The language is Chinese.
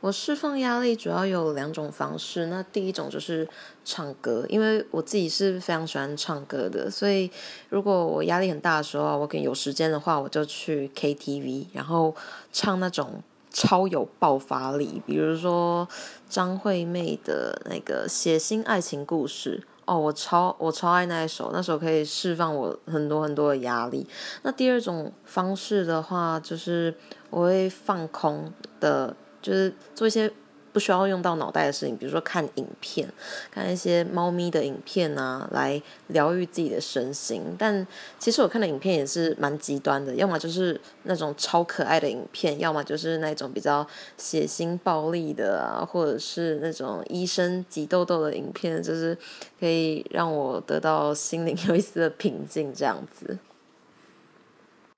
我释放压力主要有两种方式，那第一种就是唱歌，因为我自己是非常喜欢唱歌的，所以如果我压力很大的时候，我可能有时间的话，我就去 KTV，然后唱那种超有爆发力，比如说张惠妹的那个《写心爱情故事》。哦，我超我超爱那一首，那首可以释放我很多很多的压力。那第二种方式的话，就是我会放空的，就是做一些。不需要用到脑袋的事情，比如说看影片，看一些猫咪的影片啊，来疗愈自己的身心。但其实我看的影片也是蛮极端的，要么就是那种超可爱的影片，要么就是那种比较血腥暴力的啊，或者是那种医生挤痘痘的影片，就是可以让我得到心灵 有一丝的平静这样子。